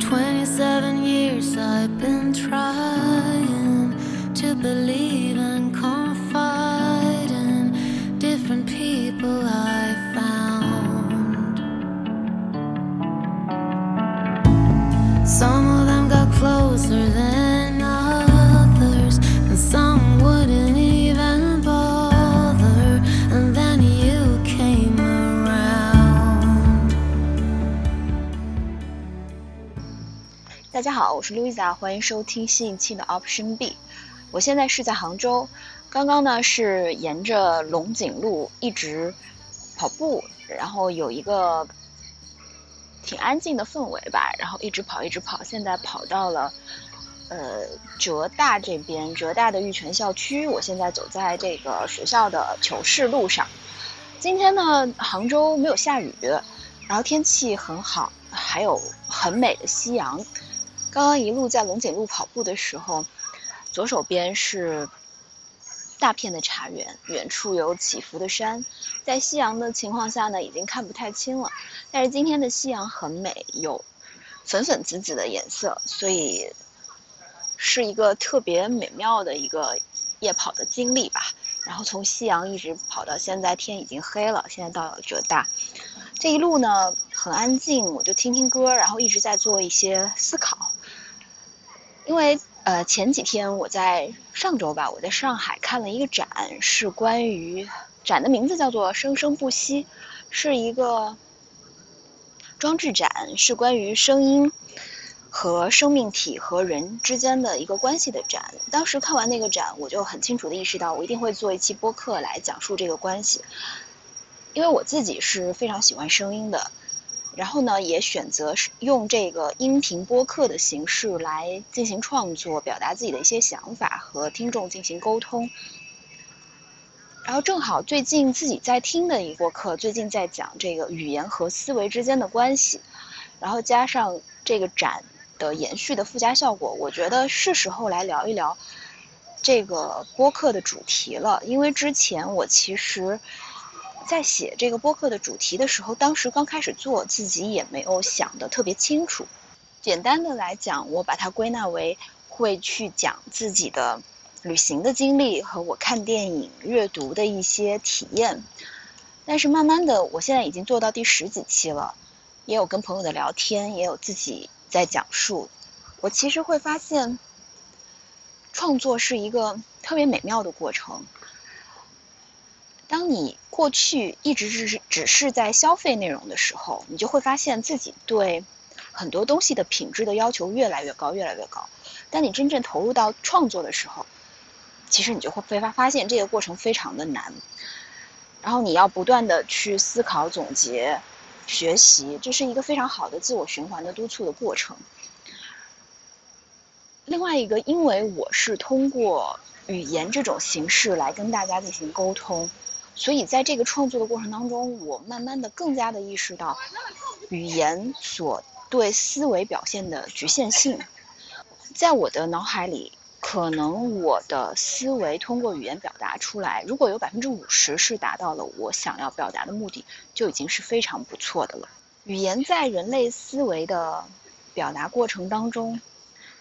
27 years I've been trying to believe and 大家好，我是 Louisa，欢迎收听新一期的 Option B。我现在是在杭州，刚刚呢是沿着龙井路一直跑步，然后有一个挺安静的氛围吧，然后一直跑一直跑，现在跑到了呃浙大这边，浙大的玉泉校区。我现在走在这个学校的求是路上。今天呢，杭州没有下雨，然后天气很好，还有很美的夕阳。刚刚一路在龙井路跑步的时候，左手边是大片的茶园，远处有起伏的山，在夕阳的情况下呢，已经看不太清了。但是今天的夕阳很美，有粉粉紫紫的颜色，所以是一个特别美妙的一个夜跑的经历吧。然后从夕阳一直跑到现在，天已经黑了，现在到了浙大。这一路呢很安静，我就听听歌，然后一直在做一些思考。因为呃前几天我在上周吧，我在上海看了一个展，是关于展的名字叫做“生生不息”，是一个装置展，是关于声音和生命体和人之间的一个关系的展。当时看完那个展，我就很清楚的意识到，我一定会做一期播客来讲述这个关系。因为我自己是非常喜欢声音的，然后呢，也选择是用这个音频播客的形式来进行创作，表达自己的一些想法和听众进行沟通。然后正好最近自己在听的一个播客，最近在讲这个语言和思维之间的关系，然后加上这个展的延续的附加效果，我觉得是时候来聊一聊这个播客的主题了。因为之前我其实。在写这个播客的主题的时候，当时刚开始做，自己也没有想得特别清楚。简单的来讲，我把它归纳为会去讲自己的旅行的经历和我看电影、阅读的一些体验。但是慢慢的，我现在已经做到第十几期了，也有跟朋友的聊天，也有自己在讲述。我其实会发现，创作是一个特别美妙的过程。当你过去一直只是只是在消费内容的时候，你就会发现自己对很多东西的品质的要求越来越高，越来越高。当你真正投入到创作的时候，其实你就会会发发现这个过程非常的难。然后你要不断的去思考、总结、学习，这是一个非常好的自我循环的督促的过程。另外一个，因为我是通过语言这种形式来跟大家进行沟通。所以，在这个创作的过程当中，我慢慢的更加的意识到，语言所对思维表现的局限性。在我的脑海里，可能我的思维通过语言表达出来，如果有百分之五十是达到了我想要表达的目的，就已经是非常不错的了。语言在人类思维的表达过程当中，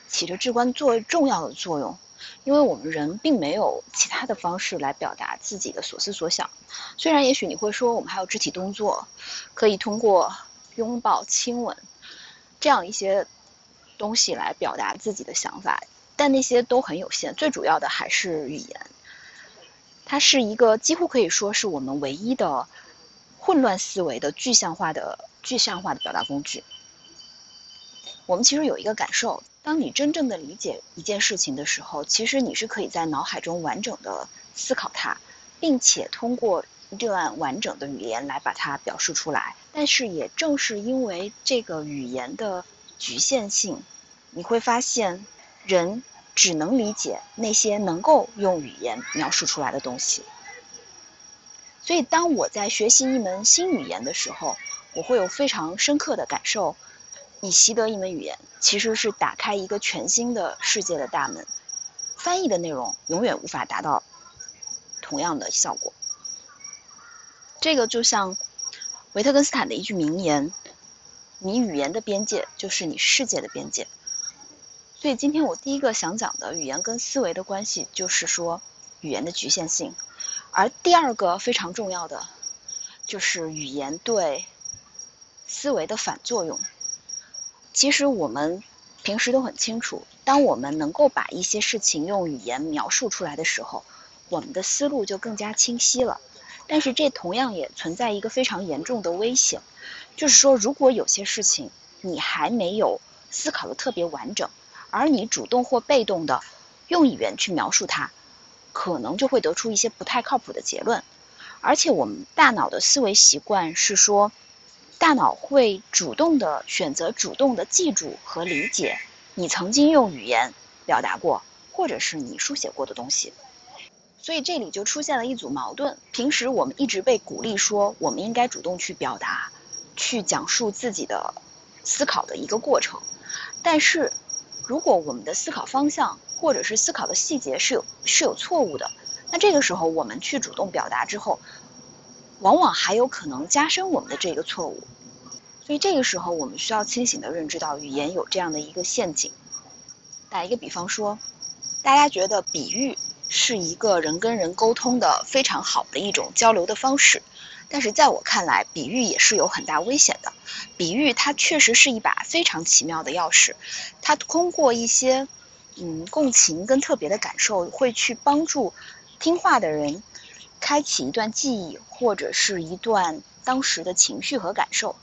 起着至关作重要的作用。因为我们人并没有其他的方式来表达自己的所思所想，虽然也许你会说我们还有肢体动作，可以通过拥抱、亲吻这样一些东西来表达自己的想法，但那些都很有限。最主要的还是语言，它是一个几乎可以说是我们唯一的混乱思维的具象化的具象化的表达工具。我们其实有一个感受。当你真正的理解一件事情的时候，其实你是可以在脑海中完整的思考它，并且通过这段完整的语言来把它表示出来。但是也正是因为这个语言的局限性，你会发现，人只能理解那些能够用语言描述出来的东西。所以，当我在学习一门新语言的时候，我会有非常深刻的感受。你习得一门语言，其实是打开一个全新的世界的大门。翻译的内容永远无法达到同样的效果。这个就像维特根斯坦的一句名言：“你语言的边界就是你世界的边界。所以今天我第一个想讲的语言跟思维的关系，就是说语言的局限性。而第二个非常重要的，就是语言对思维的反作用。其实我们平时都很清楚，当我们能够把一些事情用语言描述出来的时候，我们的思路就更加清晰了。但是这同样也存在一个非常严重的危险，就是说，如果有些事情你还没有思考的特别完整，而你主动或被动的用语言去描述它，可能就会得出一些不太靠谱的结论。而且我们大脑的思维习惯是说，大脑会主动的选择主动的记住和理解你曾经用语言表达过，或者是你书写过的东西。所以这里就出现了一组矛盾。平时我们一直被鼓励说，我们应该主动去表达，去讲述自己的思考的一个过程。但是，如果我们的思考方向或者是思考的细节是有是有错误的，那这个时候我们去主动表达之后，往往还有可能加深我们的这个错误。所以这个时候我们需要清醒的认知到语言有这样的一个陷阱。打一个比方说，大家觉得比喻。是一个人跟人沟通的非常好的一种交流的方式，但是在我看来，比喻也是有很大危险的。比喻它确实是一把非常奇妙的钥匙，它通过一些嗯共情跟特别的感受，会去帮助听话的人开启一段记忆或者是一段当时的情绪和感受。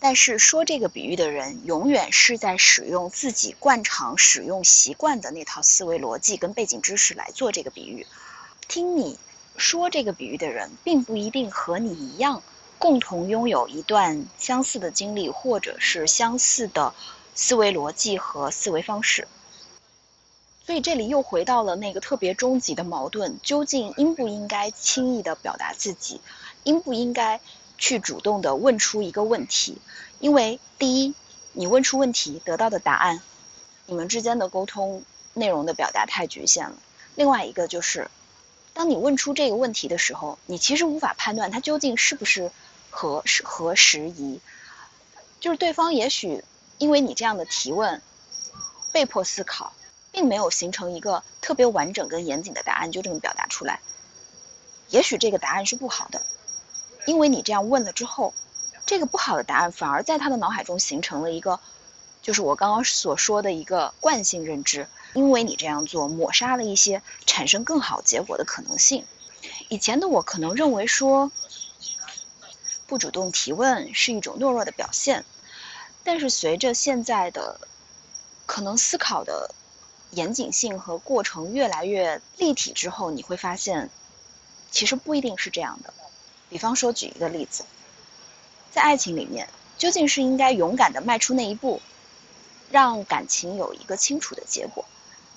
但是说这个比喻的人，永远是在使用自己惯常使用习惯的那套思维逻辑跟背景知识来做这个比喻。听你说这个比喻的人，并不一定和你一样，共同拥有一段相似的经历，或者是相似的思维逻辑和思维方式。所以这里又回到了那个特别终极的矛盾：究竟应不应该轻易的表达自己？应不应该？去主动的问出一个问题，因为第一，你问出问题得到的答案，你们之间的沟通内容的表达太局限了。另外一个就是，当你问出这个问题的时候，你其实无法判断它究竟是不是合适合时宜。就是对方也许因为你这样的提问，被迫思考，并没有形成一个特别完整跟严谨的答案，就这么表达出来。也许这个答案是不好的。因为你这样问了之后，这个不好的答案反而在他的脑海中形成了一个，就是我刚刚所说的一个惯性认知。因为你这样做，抹杀了一些产生更好结果的可能性。以前的我可能认为说，不主动提问是一种懦弱的表现，但是随着现在的可能思考的严谨性和过程越来越立体之后，你会发现，其实不一定是这样的。比方说，举一个例子，在爱情里面，究竟是应该勇敢的迈出那一步，让感情有一个清楚的结果，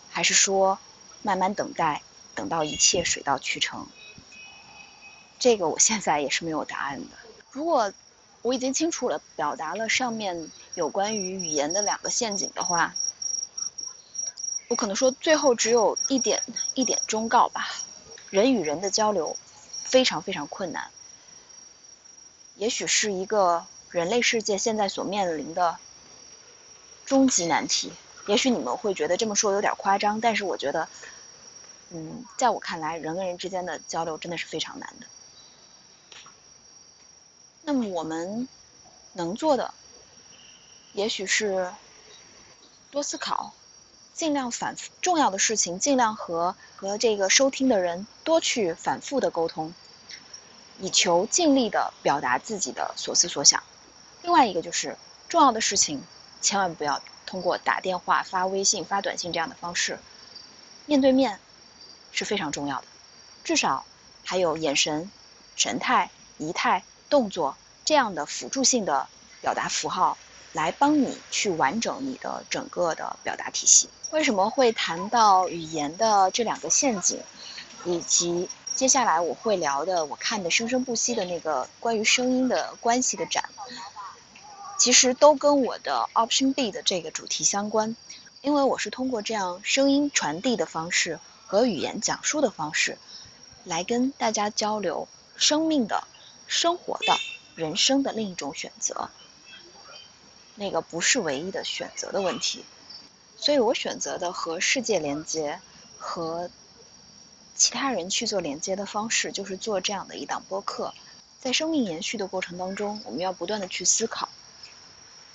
还是说慢慢等待，等到一切水到渠成？这个我现在也是没有答案的。如果我已经清楚了表达了上面有关于语言的两个陷阱的话，我可能说最后只有一点一点忠告吧：人与人的交流非常非常困难。也许是一个人类世界现在所面临的终极难题。也许你们会觉得这么说有点夸张，但是我觉得，嗯，在我看来，人跟人之间的交流真的是非常难的。那么我们能做的，也许是多思考，尽量反复重要的事情，尽量和和这个收听的人多去反复的沟通。以求尽力的表达自己的所思所想。另外一个就是重要的事情，千万不要通过打电话、发微信、发短信这样的方式，面对面是非常重要的。至少还有眼神、神态、仪态、动作这样的辅助性的表达符号，来帮你去完整你的整个的表达体系。为什么会谈到语言的这两个陷阱，以及？接下来我会聊的，我看的生生不息的那个关于声音的关系的展，其实都跟我的 Option B 的这个主题相关，因为我是通过这样声音传递的方式和语言讲述的方式，来跟大家交流生命的、生活的、人生的另一种选择。那个不是唯一的选择的问题。所以我选择的和世界连接，和其他人去做连接的方式，就是做这样的一档播客。在生命延续的过程当中，我们要不断的去思考，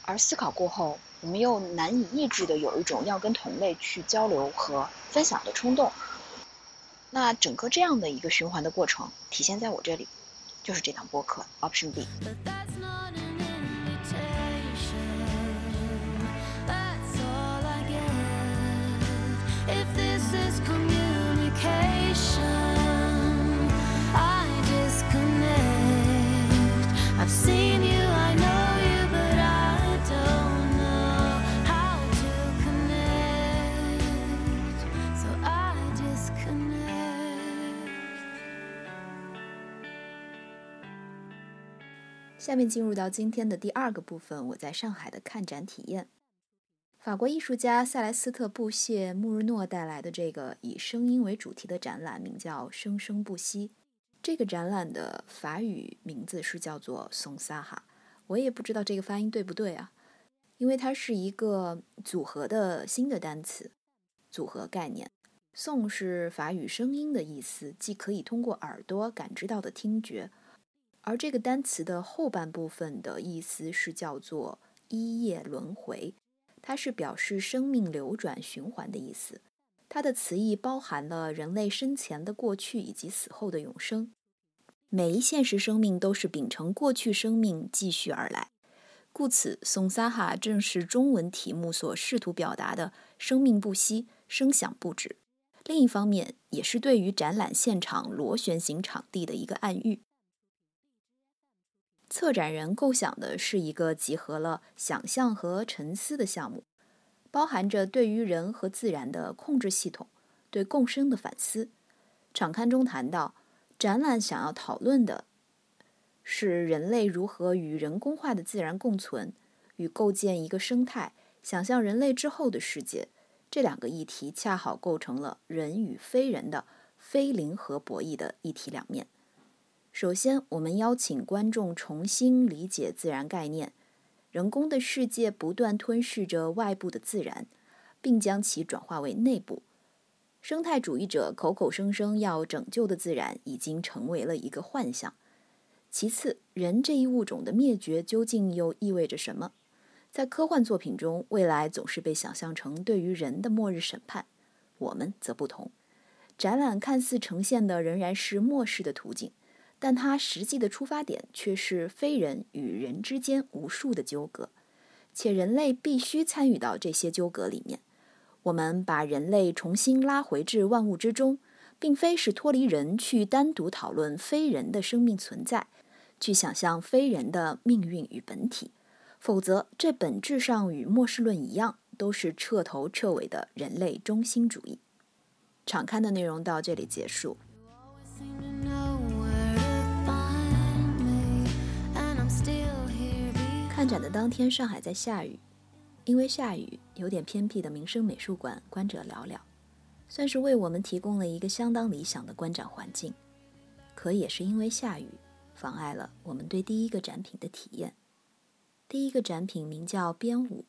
而思考过后，我们又难以抑制的有一种要跟同类去交流和分享的冲动。那整个这样的一个循环的过程，体现在我这里，就是这档播客 Option B。下面进入到今天的第二个部分，我在上海的看展体验。法国艺术家塞莱斯特·布谢·穆日诺带来的这个以声音为主题的展览，名叫《生生不息》。这个展览的法语名字是叫做“松萨哈”，我也不知道这个发音对不对啊，因为它是一个组合的新的单词，组合概念。颂是法语声音的意思，既可以通过耳朵感知到的听觉。而这个单词的后半部分的意思是叫做一夜轮回，它是表示生命流转循环的意思。它的词义包含了人类生前的过去以及死后的永生。每一现实生命都是秉承过去生命继续而来，故此松萨哈正是中文题目所试图表达的生命不息、声响不止。另一方面，也是对于展览现场螺旋形场地的一个暗喻。策展人构想的是一个集合了想象和沉思的项目，包含着对于人和自然的控制系统、对共生的反思。场刊中谈到，展览想要讨论的是人类如何与人工化的自然共存，与构建一个生态，想象人类之后的世界。这两个议题恰好构成了人与非人的非零和博弈的一体两面。首先，我们邀请观众重新理解自然概念。人工的世界不断吞噬着外部的自然，并将其转化为内部。生态主义者口口声声要拯救的自然，已经成为了一个幻象。其次，人这一物种的灭绝究竟又意味着什么？在科幻作品中，未来总是被想象成对于人的末日审判，我们则不同。展览看似呈现的仍然是末世的图景。但它实际的出发点却是非人与人之间无数的纠葛，且人类必须参与到这些纠葛里面。我们把人类重新拉回至万物之中，并非是脱离人去单独讨论非人的生命存在，去想象非人的命运与本体，否则这本质上与末世论一样，都是彻头彻尾的人类中心主义。场刊的内容到这里结束。看展的当天，上海在下雨。因为下雨，有点偏僻的民生美术馆观者寥寥，算是为我们提供了一个相当理想的观展环境。可也是因为下雨，妨碍了我们对第一个展品的体验。第一个展品名叫编舞，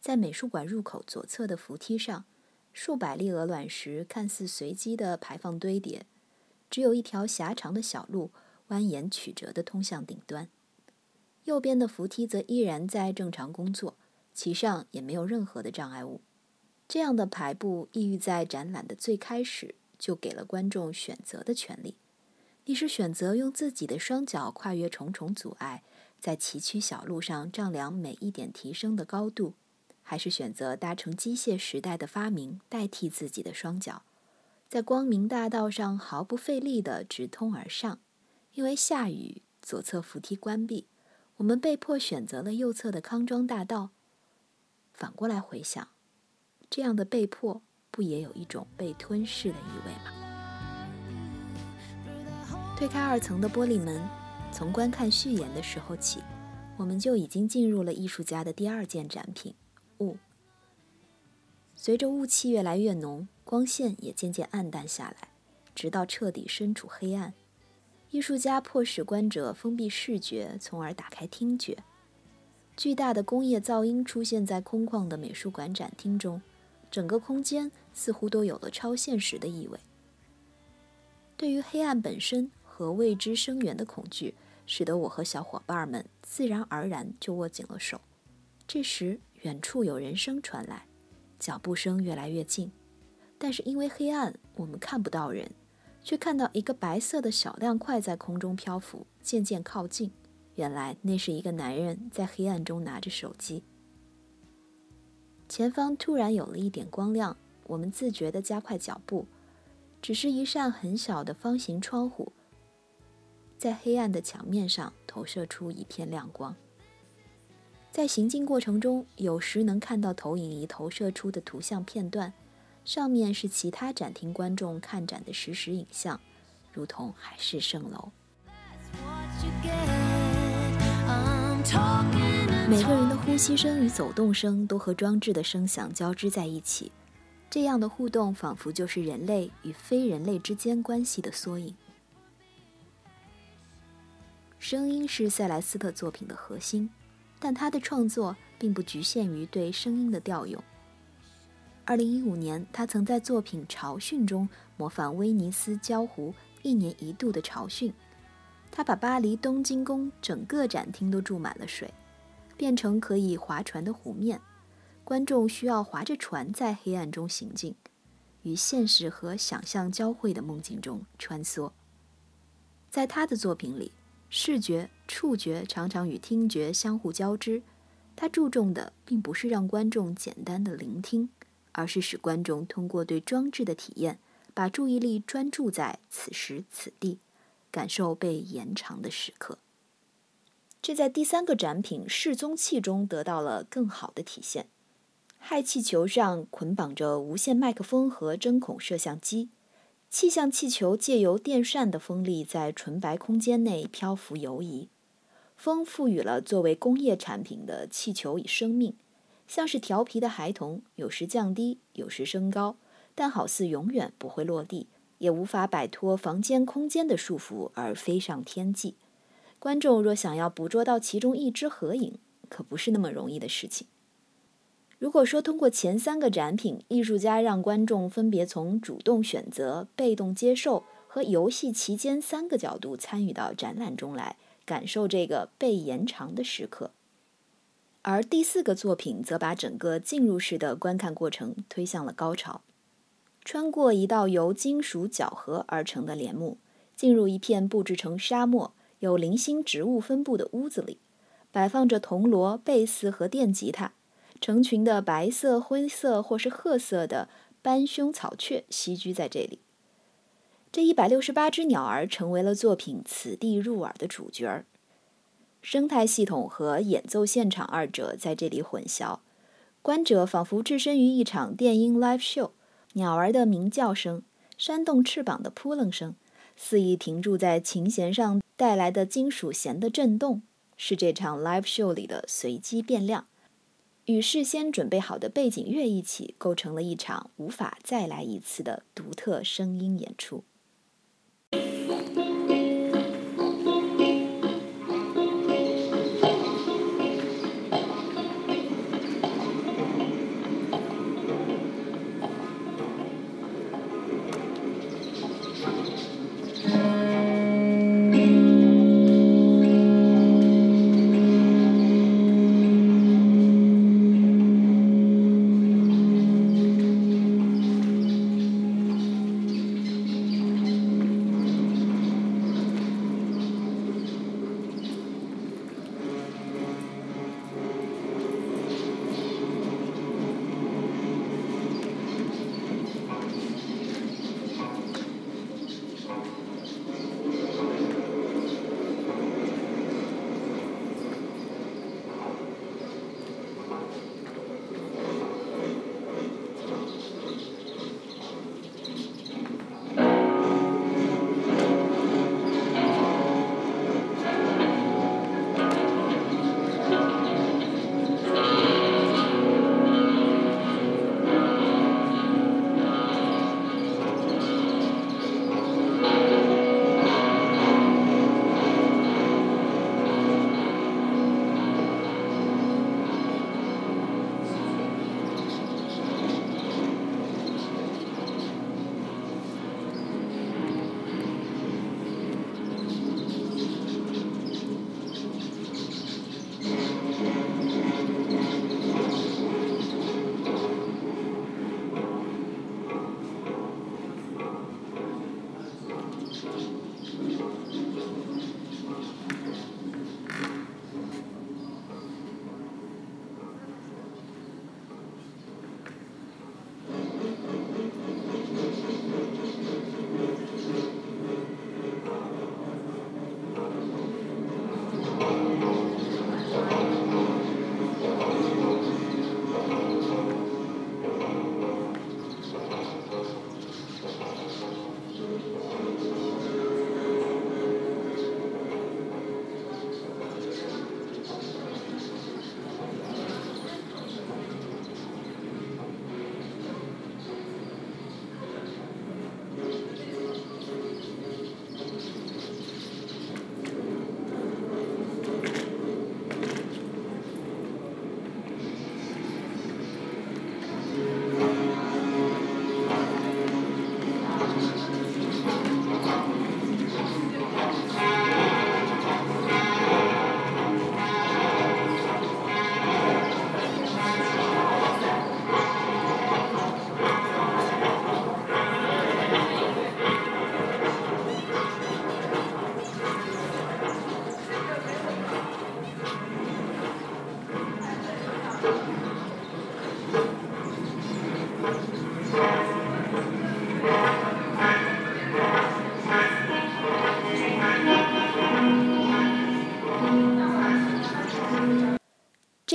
在美术馆入口左侧的扶梯上，数百粒鹅卵石看似随机的排放堆叠，只有一条狭长的小路蜿蜒曲折的通向顶端。右边的扶梯则依然在正常工作，其上也没有任何的障碍物。这样的排布意欲在展览的最开始就给了观众选择的权利。你是选择用自己的双脚跨越重重阻碍，在崎岖小路上丈量每一点提升的高度，还是选择搭乘机械时代的发明代替自己的双脚，在光明大道上毫不费力地直通而上？因为下雨，左侧扶梯关闭。我们被迫选择了右侧的康庄大道。反过来回想，这样的被迫，不也有一种被吞噬的意味吗？推开二层的玻璃门，从观看序言的时候起，我们就已经进入了艺术家的第二件展品——雾。随着雾气越来越浓，光线也渐渐暗淡下来，直到彻底身处黑暗。艺术家迫使观者封闭视觉，从而打开听觉。巨大的工业噪音出现在空旷的美术馆展厅中，整个空间似乎都有了超现实的意味。对于黑暗本身和未知生源的恐惧，使得我和小伙伴们自然而然就握紧了手。这时，远处有人声传来，脚步声越来越近，但是因为黑暗，我们看不到人，却看到一个白色的小亮块在空中漂浮，渐渐靠近。原来那是一个男人在黑暗中拿着手机。前方突然有了一点光亮，我们自觉地加快脚步。只是一扇很小的方形窗户，在黑暗的墙面上投射出一片亮光。在行进过程中，有时能看到投影仪投射出的图像片段，上面是其他展厅观众看展的实时影像，如同海市蜃楼。每个人的呼吸声与走动声都和装置的声响交织在一起。这样的互动仿佛就是人类与非人类之间关系的缩影。声音是塞莱斯特作品的核心，但他的创作并不局限于对声音的调用。二零一五年，他曾在作品《潮汛》中模仿威尼斯礁湖一年一度的潮汛，他把巴黎东京宫整个展厅都注满了水，变成可以划船的湖面。观众需要划着船在黑暗中行进，与现实和想象交汇的梦境中穿梭。在他的作品里，视觉、触觉常常与听觉相互交织。他注重的并不是让观众简单的聆听，而是使观众通过对装置的体验，把注意力专注在此时此地，感受被延长的时刻。这在第三个展品《示踪器》中得到了更好的体现。氦气球上捆绑着无线麦克风和针孔摄像机，气象气球借由电扇的风力在纯白空间内漂浮游移。风赋予了作为工业产品的气球以生命，像是调皮的孩童，有时降低，有时升高，但好似永远不会落地，也无法摆脱房间空间的束缚而飞上天际。观众若想要捕捉到其中一只合影，可不是那么容易的事情。如果说通过前三个展品，艺术家让观众分别从主动选择、被动接受和游戏期间三个角度参与到展览中来，感受这个被延长的时刻，而第四个作品则把整个进入式的观看过程推向了高潮。穿过一道由金属搅合而成的帘幕，进入一片布置成沙漠、有零星植物分布的屋子里，摆放着铜锣、贝斯和电吉他。成群的白色、灰色或是褐色的斑胸草雀栖居在这里。这一百六十八只鸟儿成为了作品“此地入耳”的主角儿。生态系统和演奏现场二者在这里混淆，观者仿佛置身于一场电音 live show。鸟儿的鸣叫声、扇动翅膀的扑棱声、肆意停驻在琴弦上带来的金属弦的震动，是这场 live show 里的随机变量。与事先准备好的背景乐一起，构成了一场无法再来一次的独特声音演出。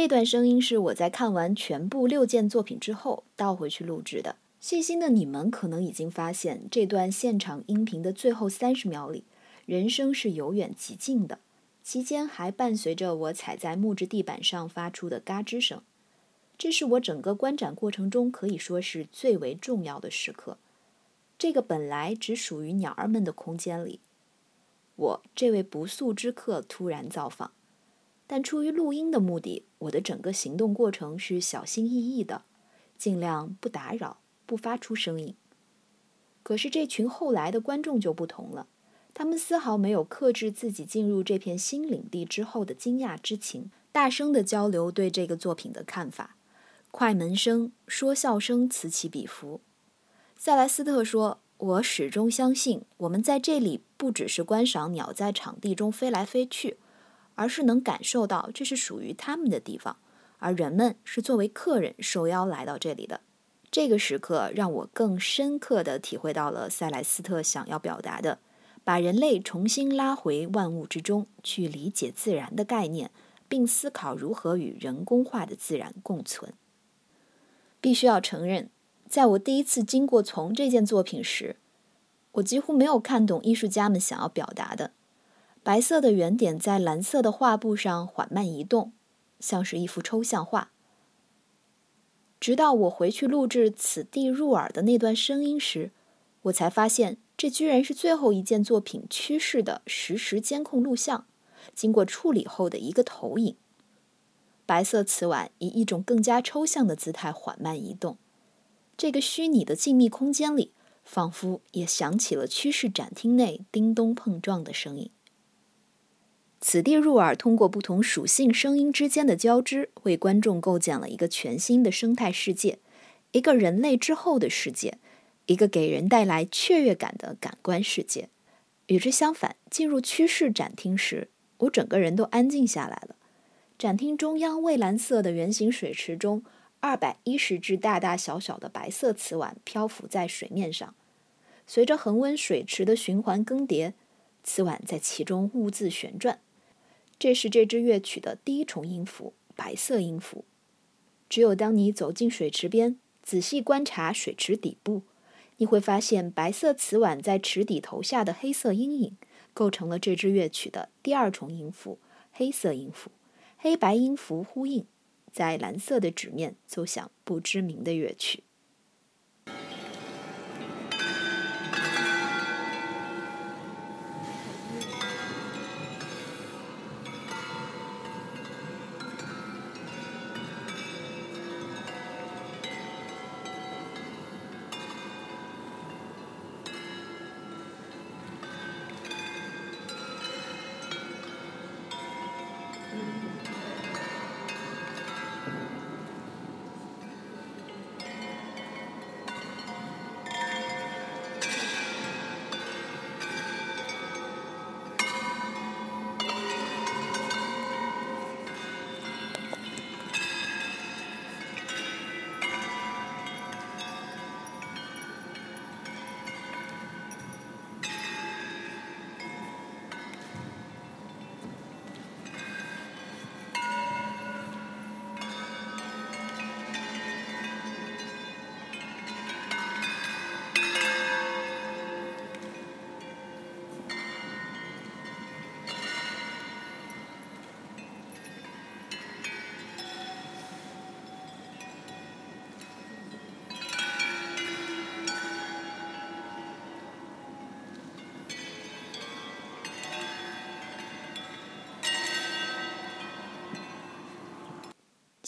这段声音是我在看完全部六件作品之后倒回去录制的。细心的你们可能已经发现，这段现场音频的最后三十秒里，人声是由远及近的，期间还伴随着我踩在木质地板上发出的嘎吱声。这是我整个观展过程中可以说是最为重要的时刻。这个本来只属于鸟儿们的空间里，我这位不速之客突然造访。但出于录音的目的，我的整个行动过程是小心翼翼的，尽量不打扰、不发出声音。可是这群后来的观众就不同了，他们丝毫没有克制自己进入这片新领地之后的惊讶之情，大声的交流对这个作品的看法。快门声、说笑声此起彼伏。塞莱斯特说：“我始终相信，我们在这里不只是观赏鸟在场地中飞来飞去，而是能感受到这是属于他们的地方，而人们是作为客人受邀来到这里的。”这个时刻让我更深刻地体会到了塞莱斯特想要表达的：把人类重新拉回万物之中，去理解自然的概念，并思考如何与人工化的自然共存。必须要承认，在我第一次经过从这件作品时，我几乎没有看懂艺术家们想要表达的。白色的圆点在蓝色的画布上缓慢移动，像是一幅抽象画。直到我回去录制“此地入耳”的那段声音时，我才发现，这居然是最后一件作品趋势的实时监控录像，经过处理后的一个投影。白色瓷碗以一种更加抽象的姿态缓慢移动，这个虚拟的静谧空间里，仿佛也响起了趋势展厅内叮咚碰撞的声音。此地入耳通过不同属性声音之间的交织，为观众构建了一个全新的生态世界，一个人类之后的世界，一个给人带来雀跃感的感官世界。与之相反，进入趋势展厅时，我整个人都安静下来了。展厅中央蔚蓝色的圆形水池中，二百一十只大大小小的白色瓷碗漂浮在水面上。随着恒温水池的循环更迭，瓷碗在其中兀自旋转。这是这支乐曲的第一重音符——白色音符。只有当你走进水池边，仔细观察水池底部，你会发现白色瓷碗在池底投下的黑色阴影，构成了这支乐曲的第二重音符——黑色音符。黑白音符呼应，在蓝色的纸面奏响不知名的乐曲。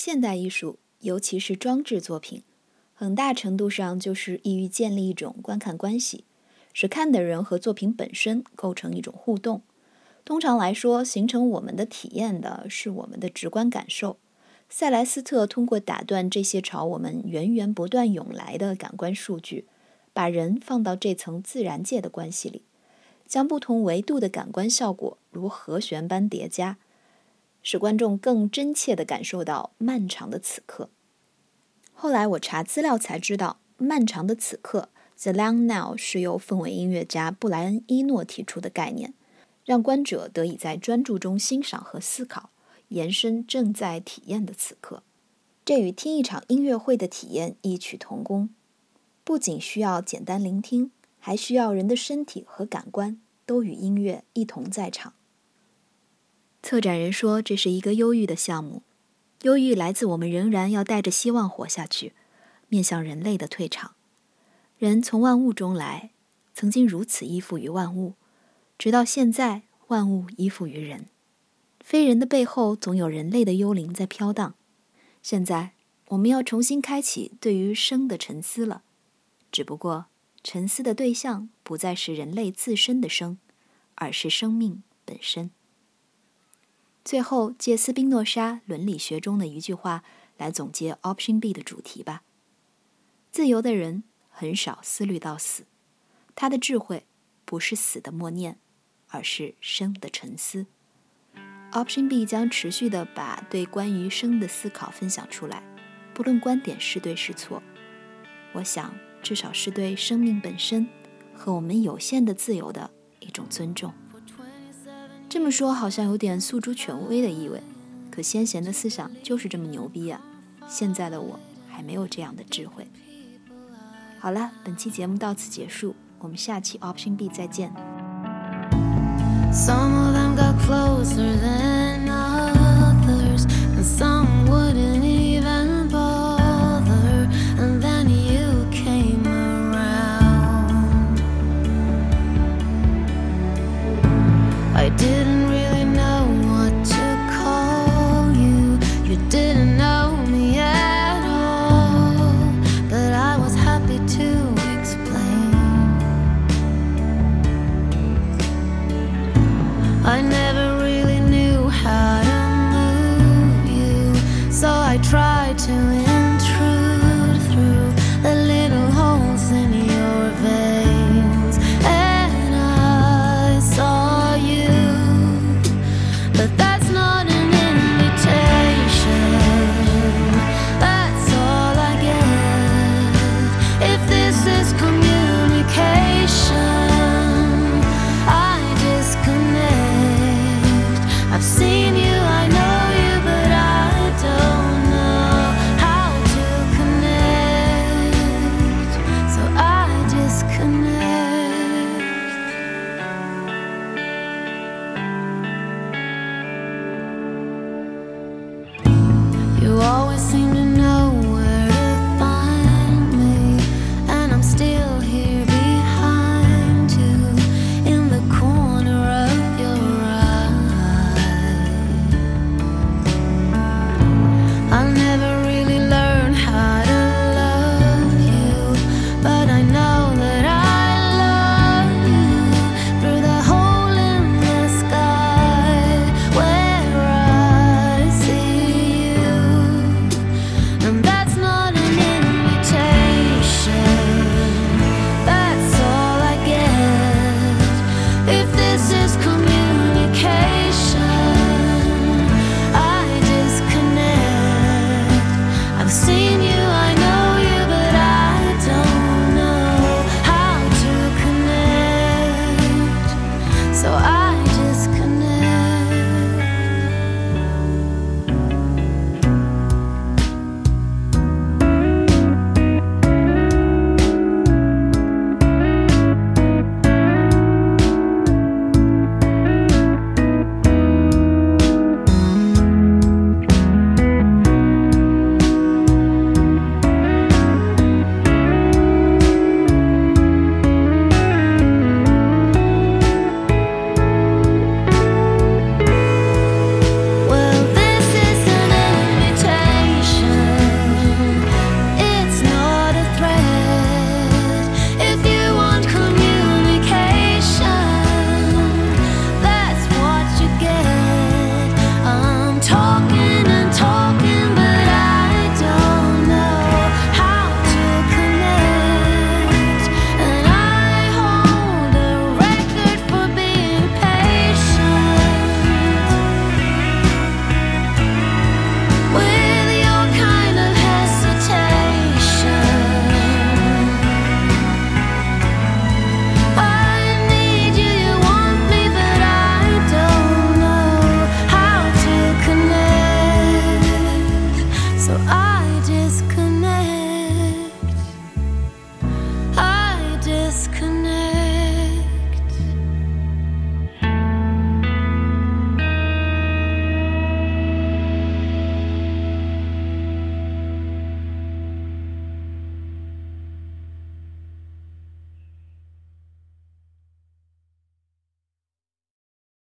现代艺术，尤其是装置作品，很大程度上就是意欲建立一种观看关系，使看的人和作品本身构成一种互动。通常来说，形成我们的体验的是我们的直观感受。塞莱斯特通过打断这些朝我们源源不断涌来的感官数据，把人放到这层自然界的关系里，将不同维度的感官效果如和弦般叠加。使观众更真切地感受到漫长的此刻。后来我查资料才知道，“漫长的此刻 ”（The Long Now） 是由氛围音乐家布莱恩·伊诺提出的概念，让观者得以在专注中欣赏和思考，延伸正在体验的此刻。这与听一场音乐会的体验异曲同工，不仅需要简单聆听，还需要人的身体和感官都与音乐一同在场。策展人说，这是一个忧郁的项目，忧郁来自我们仍然要带着希望活下去，面向人类的退场。人从万物中来，曾经如此依附于万物，直到现在，万物依附于人。非人的背后，总有人类的幽灵在飘荡。现在我们要重新开启对于生的沉思了，只不过沉思的对象不再是人类自身的生，而是生命本身。最后，借斯宾诺莎伦理学中的一句话来总结 Option B 的主题吧：自由的人很少思虑到死，他的智慧不是死的默念，而是生的沉思。Option B 将持续的把对关于生的思考分享出来，不论观点是对是错，我想至少是对生命本身和我们有限的自由的一种尊重。这么说好像有点诉诸权威的意味，可先贤的思想就是这么牛逼啊！现在的我还没有这样的智慧。好了，本期节目到此结束，我们下期 Option B 再见。Some of them got closer